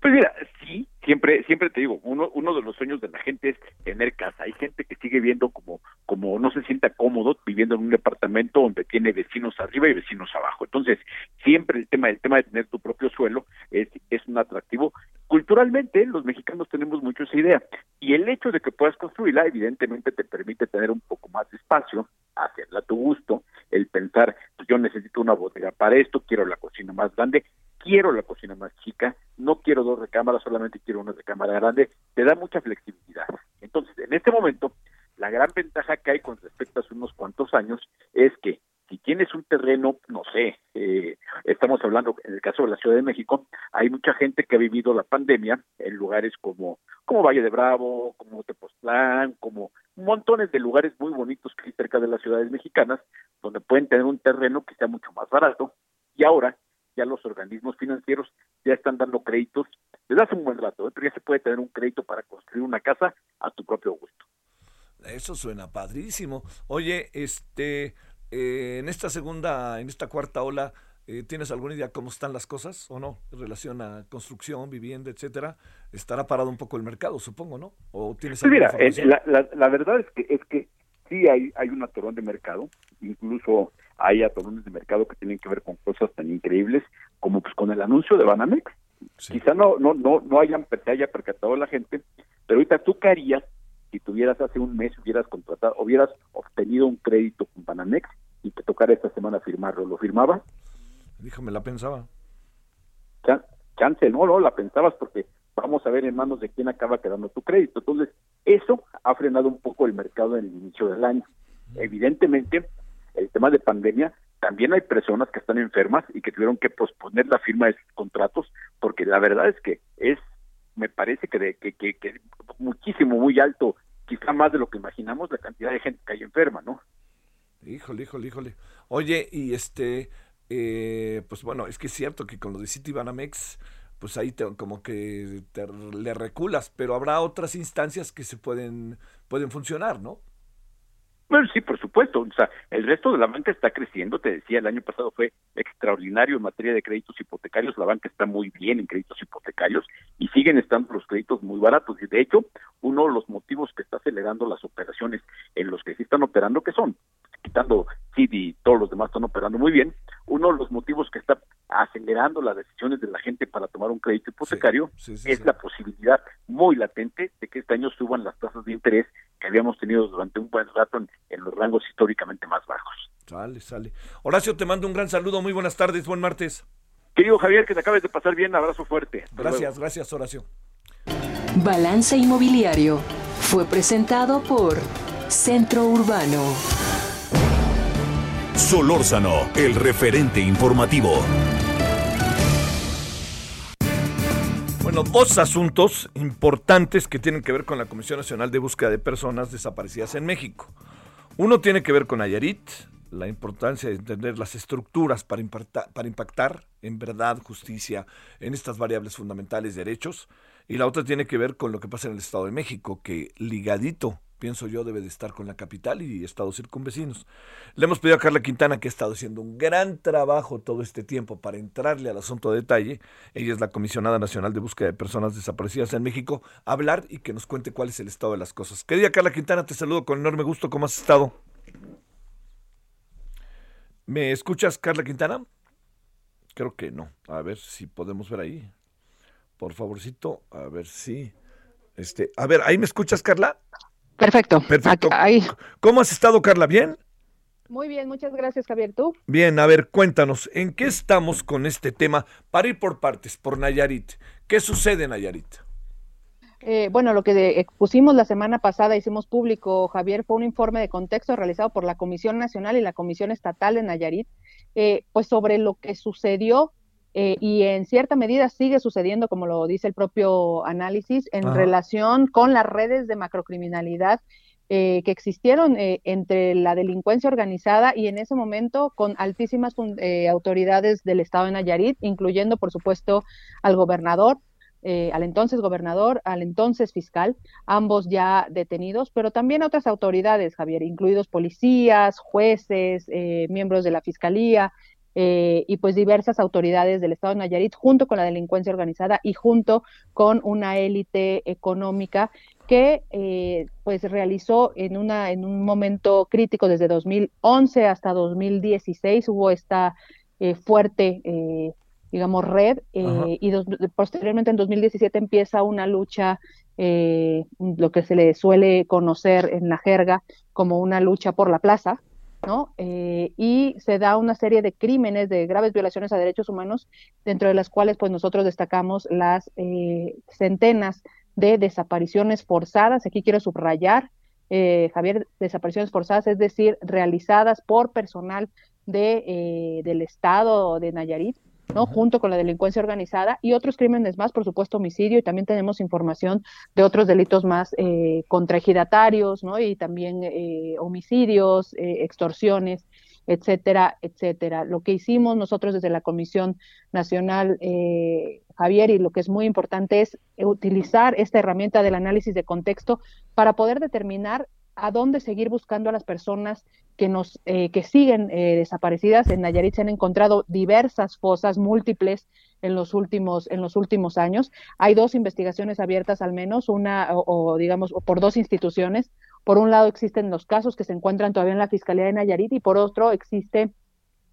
Pues mira, sí, siempre, siempre te digo, uno, uno de los sueños de la gente es tener casa. Hay gente que sigue viendo como, como no se sienta cómodo viviendo en un departamento donde tiene vecinos arriba y vecinos abajo. Entonces, siempre el tema, el tema de tener tu propio suelo es, es un atractivo. Culturalmente, los mexicanos tenemos mucho esa idea. Y el hecho de que puedas construirla, evidentemente, te permite tener un poco más de espacio, hacerla a tu gusto, el pensar, pues yo necesito una bodega para esto, quiero la cocina más grande, quiero la cocina más chica, no quiero dos recámaras, solamente quiero una recámara grande, te da mucha flexibilidad. Entonces, en este momento, la gran ventaja que hay con respecto a unos cuantos años es que si tienes un terreno, no sé, eh, estamos hablando en el caso de la Ciudad de México, hay mucha gente que ha vivido la pandemia en lugares como, como Valle de Bravo, como Tepoztlán, como montones de lugares muy bonitos que hay cerca de las ciudades mexicanas, donde pueden tener un terreno que sea mucho más barato, y ahora ya los organismos financieros ya están dando créditos desde hace un buen rato, ¿eh? pero ya se puede tener un crédito para construir una casa a tu propio gusto. Eso suena padrísimo. Oye, este, eh, en esta segunda, en esta cuarta ola, eh, ¿tienes alguna idea cómo están las cosas o no en relación a construcción, vivienda, etcétera? Estará parado un poco el mercado, supongo, ¿no? ¿O tienes pues mira, la, la, verdad es que es que sí hay hay un atorón de mercado, incluso hay atorones de mercado que tienen que ver con cosas tan increíbles como pues con el anuncio de Banamex. Quizá no no no no hayan se haya percatado la gente, pero ahorita tú qué harías si tuvieras hace un mes hubieras contratado, hubieras obtenido un crédito con Banamex y te tocara esta semana firmarlo, ¿lo firmaba? Díjame, la pensaba. Chance, no, no, la pensabas porque vamos a ver en manos de quién acaba quedando tu crédito. Entonces, eso ha frenado un poco el mercado en el inicio del año. Evidentemente, el tema de pandemia, también hay personas que están enfermas y que tuvieron que posponer la firma de sus contratos, porque la verdad es que es, me parece que, de, que, que, que muchísimo, muy alto, quizá más de lo que imaginamos, la cantidad de gente que hay enferma, ¿no? Híjole, híjole, híjole. Oye, y este, eh, pues bueno, es que es cierto que con lo de Citibanamex, pues ahí te, como que te, le reculas, pero habrá otras instancias que se pueden, pueden funcionar, ¿no? Bueno, sí, por supuesto. O sea, el resto de la banca está creciendo. Te decía, el año pasado fue extraordinario en materia de créditos hipotecarios. La banca está muy bien en créditos hipotecarios y siguen estando los créditos muy baratos. Y de hecho, uno de los motivos que está acelerando las operaciones en los que sí están operando, que son quitando CD y todos los demás están operando muy bien, uno de los motivos que está acelerando las decisiones de la gente para tomar un crédito hipotecario, es la posibilidad muy latente de que este año suban las tasas de interés que habíamos tenido durante un buen rato en, en los rangos históricamente más bajos. Sale, sale. Horacio, te mando un gran saludo, muy buenas tardes, buen martes. Querido Javier, que te acabes de pasar bien, abrazo fuerte. gracias, gracias Horacio. Balance Inmobiliario fue presentado por Centro Urbano. Solórzano, el referente informativo. Bueno, dos asuntos importantes que tienen que ver con la Comisión Nacional de Búsqueda de Personas Desaparecidas en México. Uno tiene que ver con Nayarit, la importancia de entender las estructuras para impactar, para impactar en verdad, justicia, en estas variables fundamentales, derechos. Y la otra tiene que ver con lo que pasa en el Estado de México, que ligadito, pienso yo, debe de estar con la capital y estados circunvecinos. Le hemos pedido a Carla Quintana, que ha estado haciendo un gran trabajo todo este tiempo para entrarle al asunto de detalle, ella es la Comisionada Nacional de Búsqueda de Personas Desaparecidas en México, hablar y que nos cuente cuál es el estado de las cosas. Querida Carla Quintana, te saludo con enorme gusto, ¿cómo has estado? ¿Me escuchas, Carla Quintana? Creo que no. A ver si podemos ver ahí. Por favorcito, a ver si. Este, a ver, ¿ahí me escuchas, Carla? Perfecto. Perfecto. Ahí. ¿Cómo has estado, Carla? ¿Bien? Muy bien, muchas gracias, Javier. ¿Tú? Bien, a ver, cuéntanos, ¿en qué estamos con este tema? Para ir por partes, por Nayarit. ¿Qué sucede en Nayarit? Eh, bueno, lo que expusimos la semana pasada, hicimos público, Javier, fue un informe de contexto realizado por la Comisión Nacional y la Comisión Estatal de Nayarit, eh, pues sobre lo que sucedió eh, y en cierta medida sigue sucediendo, como lo dice el propio análisis, en relación con las redes de macrocriminalidad que existieron entre la delincuencia organizada y en ese momento con altísimas autoridades del estado de Nayarit, incluyendo, por supuesto, al gobernador, eh, al entonces gobernador, al entonces fiscal, ambos ya detenidos, pero también otras autoridades, Javier, incluidos policías, jueces, eh, miembros de la fiscalía, eh, y pues diversas autoridades del estado de Nayarit junto con la delincuencia organizada y junto con una élite económica que pues realizó en una en un momento crítico desde 2011 hasta 2016 hubo esta fuerte digamos, red, eh, y posteriormente en 2017 empieza una lucha, eh, lo que se le suele conocer en la jerga como una lucha por la plaza, ¿no? Eh, y se da una serie de crímenes, de graves violaciones a derechos humanos, dentro de las cuales pues nosotros destacamos las centenas de desapariciones forzadas, aquí quiero subrayar, Javier, desapariciones forzadas, es decir, realizadas por personal de, del Estado de Nayarit, ¿no? Junto con la delincuencia organizada y otros crímenes más, por supuesto, homicidio, y también tenemos información de otros delitos más eh, contra ejidatarios, ¿no? Y también eh, homicidios, eh, extorsiones, etcétera, etcétera. Lo que hicimos nosotros desde la Comisión Nacional, eh, Javier, y lo que es muy importante es utilizar esta herramienta del análisis de contexto para poder determinar a dónde seguir buscando a las personas que nos eh, que siguen eh, desaparecidas. En Nayarit se han encontrado diversas fosas múltiples en los últimos en los últimos años. Hay dos investigaciones abiertas al menos, una o, digamos por dos instituciones. Por un lado existen los casos que se encuentran todavía en la Fiscalía de Nayarit y por otro existe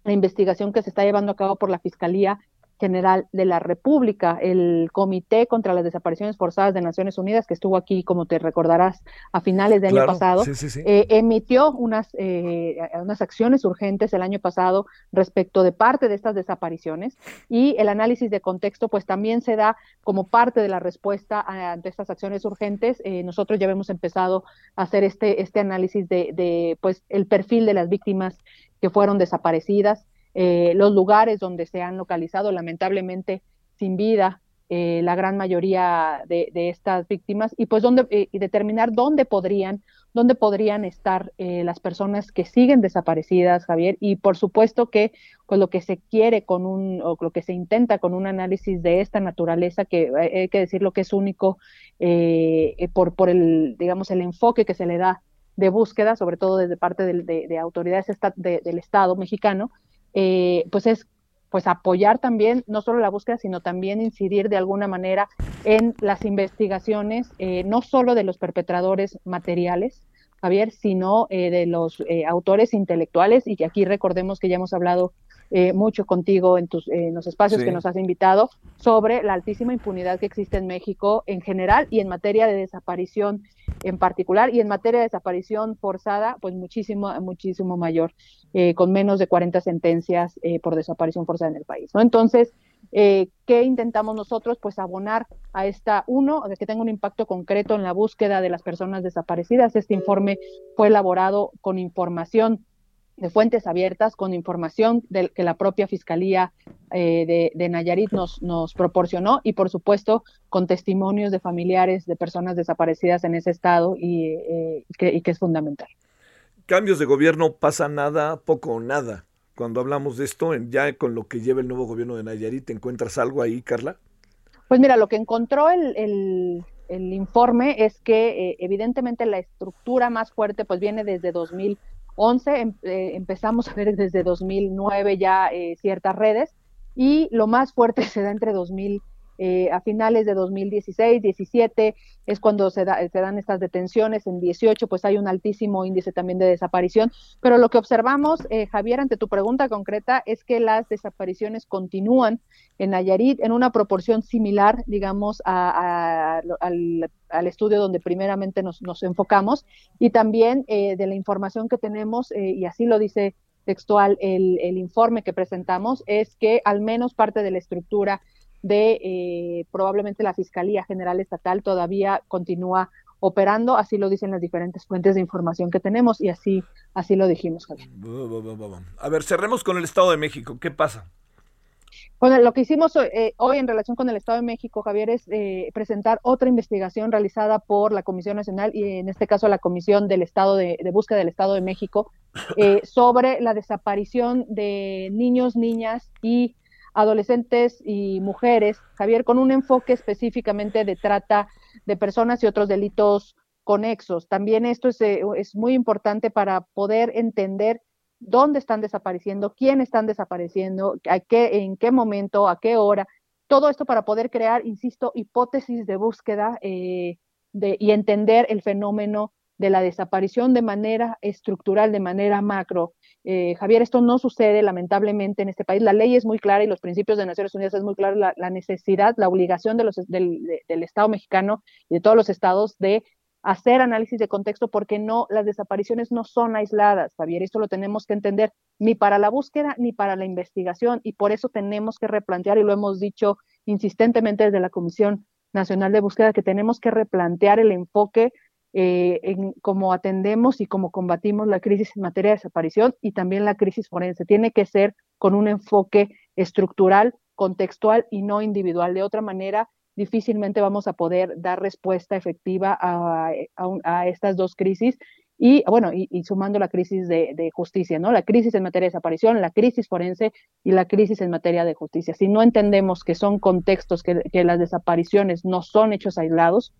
la investigación que se está llevando a cabo por la Fiscalía General de la República, el Comité contra las Desapariciones Forzadas de Naciones Unidas, que estuvo aquí, como te recordarás, a finales del año pasado, eh, emitió unas, eh, unas acciones urgentes el año pasado respecto de parte de estas desapariciones y el análisis de contexto pues también se da como parte de la respuesta ante estas acciones urgentes. Eh, nosotros ya hemos empezado a hacer este, este análisis de, de pues el perfil de las víctimas que fueron desaparecidas, eh, los lugares donde se han localizado lamentablemente sin vida eh, la gran mayoría de, estas víctimas y pues dónde, eh, y determinar dónde podrían dónde podrían estar las personas que siguen desaparecidas, Javier, y por supuesto que pues lo que se quiere con un, o lo que se intenta con un análisis de esta naturaleza, que hay que decir lo que es único por, por el, digamos, el enfoque que se le da de búsqueda, sobre todo desde parte de, autoridades del Estado mexicano, eh, pues es pues apoyar también no solo la búsqueda, sino también incidir de alguna manera en las investigaciones, eh, no solo de los perpetradores materiales, Javier, sino eh, de los autores intelectuales, y que aquí recordemos que ya hemos hablado eh, mucho contigo en, tus, en los espacios que nos has invitado sobre la altísima impunidad que existe en México en general y en materia de desaparición en particular y en materia de desaparición forzada, pues muchísimo, muchísimo mayor, eh, con menos de 40 sentencias eh, por desaparición forzada en el país. ¿no? Entonces, eh, ¿qué intentamos nosotros? Pues abonar a esta, uno, de que tenga un impacto concreto en la búsqueda de las personas desaparecidas. Este informe fue elaborado con información de fuentes abiertas, con información de, que la propia Fiscalía de, de, Nayarit nos, nos proporcionó y, por supuesto, con testimonios de familiares de personas desaparecidas en ese estado y, eh, que, y que es fundamental. Cambios de gobierno pasa nada, poco o nada. Cuando hablamos de esto, ya con lo que lleva el nuevo gobierno de Nayarit, ¿te encuentras algo ahí, Carla? Pues mira, lo que encontró el, el, el informe es que eh, evidentemente la estructura más fuerte pues viene desde 2000 11 em, eh, empezamos a ver desde 2009 ya eh, ciertas redes y lo más fuerte se da entre 2000 eh, a finales de 2016, 17 es cuando se, da, se, dan estas detenciones, en 18 pues hay un altísimo índice también de desaparición, pero lo que observamos, eh, Javier, ante tu pregunta concreta, es que las desapariciones continúan en Nayarit en una proporción similar, digamos, a, al, al, estudio donde primeramente nos, nos enfocamos y también eh, de la información que tenemos, eh, y así lo dice textual el, el informe que presentamos, es que al menos parte de la estructura de eh, probablemente la Fiscalía General Estatal todavía continúa operando, así lo dicen las diferentes fuentes de información que tenemos y así, así lo dijimos, Javier. A ver, cerremos con el Estado de México. ¿Qué pasa? Bueno, lo que hicimos eh, hoy en relación con el Estado de México, Javier, es eh, presentar otra investigación realizada por la Comisión Nacional y en este caso la Comisión del Estado de, de Búsqueda del Estado de México eh, sobre la desaparición de niños, niñas y adolescentes y mujeres, Javier, con un enfoque específicamente de trata de personas y otros delitos conexos. También esto es, eh, es muy importante para poder entender dónde están desapareciendo, quién están desapareciendo, a qué, en qué momento, a qué hora. Todo esto para poder crear, insisto, hipótesis de búsqueda eh, de, y entender el fenómeno de la desaparición de manera estructural, de manera macro. Eh, Javier, esto no sucede lamentablemente en este país. La ley es muy clara y los principios de Naciones Unidas es muy clara la, necesidad, la obligación de los, del, de, del Estado mexicano y de todos los estados de hacer análisis de contexto porque no, las desapariciones no son aisladas, Javier, esto lo tenemos que entender ni para la búsqueda ni para la investigación y por eso tenemos que replantear y lo hemos dicho insistentemente desde la Comisión Nacional de Búsqueda que tenemos que replantear el enfoque eh, en cómo atendemos y cómo combatimos la crisis en materia de desaparición y también la crisis forense. Tiene que ser con un enfoque estructural, contextual y no individual. De otra manera, difícilmente vamos a poder dar respuesta efectiva a, a, a estas dos crisis y bueno, y, y sumando la crisis de, de, justicia, ¿no? La crisis en materia de desaparición, la crisis forense y la crisis en materia de justicia. Si no entendemos que son contextos, que, que las desapariciones no son hechos aislados,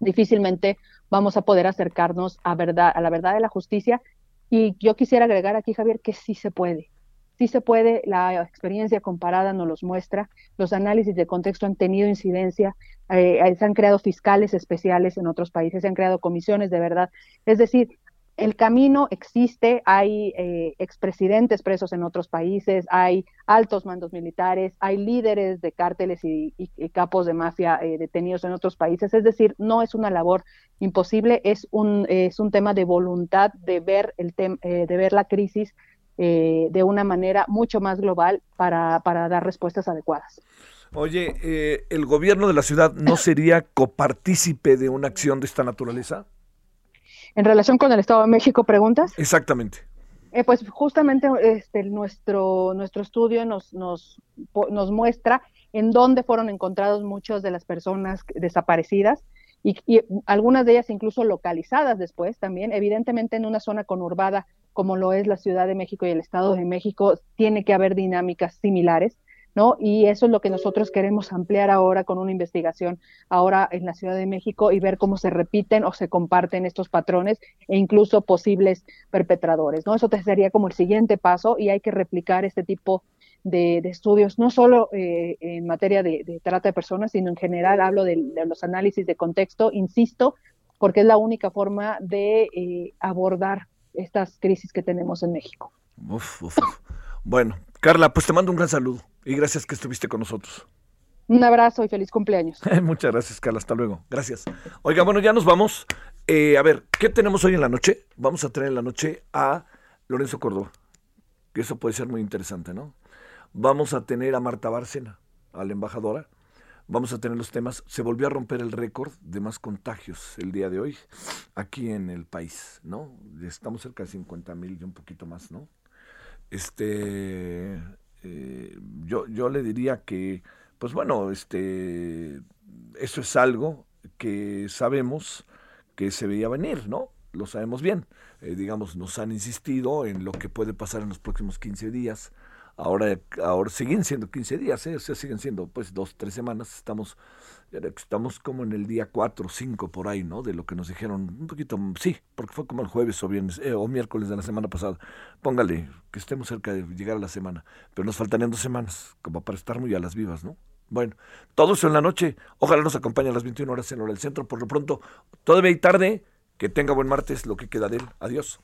difícilmente vamos a poder acercarnos a, verdad, a la verdad de la justicia. Y yo quisiera agregar aquí, Javier, que sí se puede. Sí se puede, la experiencia comparada nos los muestra, los análisis de contexto han tenido incidencia, eh, se han creado fiscales especiales en otros países, se han creado comisiones de verdad. Es decir, el camino existe, hay eh, expresidentes presos en otros países, hay altos mandos militares, hay líderes de cárteles y, capos de mafia eh, detenidos en otros países, es decir, no es una labor imposible, es un, es un tema de voluntad de ver, el tem eh, de ver la crisis de una manera mucho más global para, para dar respuestas adecuadas. Oye, ¿el gobierno de la ciudad no sería copartícipe de una acción de esta naturaleza? En relación con el Estado de México, preguntas. Exactamente. Eh, pues justamente este, nuestro, nuestro estudio nos, nos, nos muestra en dónde fueron encontrados muchas de las personas desaparecidas y, y, algunas de ellas incluso localizadas después también. Evidentemente en una zona conurbada como lo es la Ciudad de México y el Estado de México, tiene que haber dinámicas similares. ¿No? Y eso es lo que nosotros queremos ampliar ahora con una investigación ahora en la Ciudad de México y ver cómo se repiten o se comparten estos patrones e incluso posibles perpetradores, ¿no? Eso te sería como el siguiente paso y hay que replicar este tipo de, estudios, no solo eh, en materia de, trata de personas, sino en general hablo de, los análisis de contexto, insisto, porque es la única forma de eh, abordar estas crisis que tenemos en México. Bueno, Carla, pues te mando un gran saludo y gracias que estuviste con nosotros. Un abrazo y feliz cumpleaños. Muchas gracias, Carla. Hasta luego. Gracias. Oiga, bueno, ya nos vamos. Eh, a ver, ¿qué tenemos hoy en la noche? Vamos a tener en la noche a Lorenzo Córdoba, que eso puede ser muy interesante, ¿no? Vamos a tener a Marta Bárcena, a la embajadora. Vamos a tener los temas. Se volvió a romper el récord de más contagios el día de hoy aquí en el país, ¿no? Estamos cerca de 50 mil y un poquito más, ¿no? Este, eh, yo, yo le diría que, pues bueno, este, eso es algo que sabemos que se veía venir, ¿no? Lo sabemos bien. Eh, digamos, nos han insistido en lo que puede pasar en los próximos 15 días. Ahora, ahora siguen siendo 15 días, ¿eh? o sea, siguen siendo pues dos, tres semanas. Estamos, estamos como en el día 4 o 5 por ahí, ¿no? De lo que nos dijeron, un poquito, sí, porque fue como el jueves o viernes, eh, o miércoles de la semana pasada. Póngale que estemos cerca de llegar a la semana, pero nos faltarían dos semanas, como para estar muy a las vivas, ¿no? Bueno, todo eso en la noche. Ojalá nos acompañe a las 21 horas en hora del centro. Por lo pronto, todavía hay tarde. Que tenga buen martes, lo que queda de él. Adiós.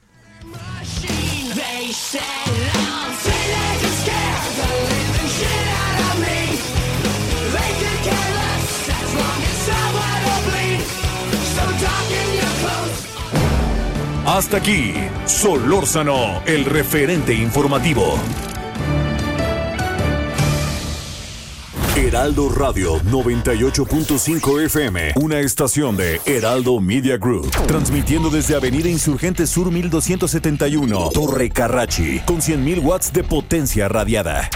Hasta aquí, Solórzano, el referente informativo. Heraldo Radio 98.5 FM, una estación de Heraldo Media Group, transmitiendo desde Avenida Insurgente Sur 1271, Torre Carrachi, con 100.000 watts de potencia radiada.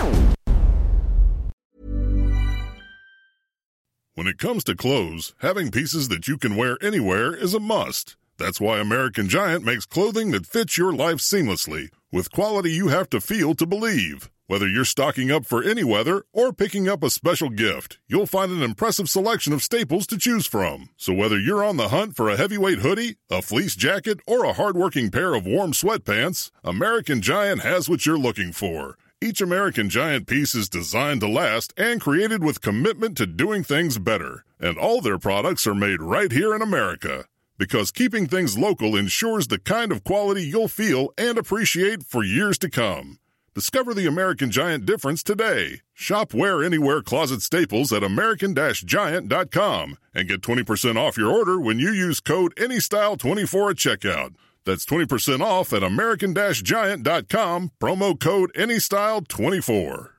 When it comes to clothes, having pieces that you can wear anywhere is a must. That's why American Giant makes clothing that fits your life seamlessly, with quality you have to feel to believe. Whether you're stocking up for any weather or picking up a special gift, you'll find an impressive selection of staples to choose from. So whether you're on the hunt for a heavyweight hoodie, a fleece jacket, or a hardworking pair of warm sweatpants, American Giant has what you're looking for. Each American Giant piece is designed to last and created with commitment to doing things better. And all their products are made right here in America. Because keeping things local ensures the kind of quality you'll feel and appreciate for years to come. Discover the American Giant difference today. Shop Wear Anywhere Closet Staples at American Giant.com and get 20% off your order when you use code ANYSTYLE24 at checkout. That's 20% off at American Giant.com, promo code ANYSTYLE24.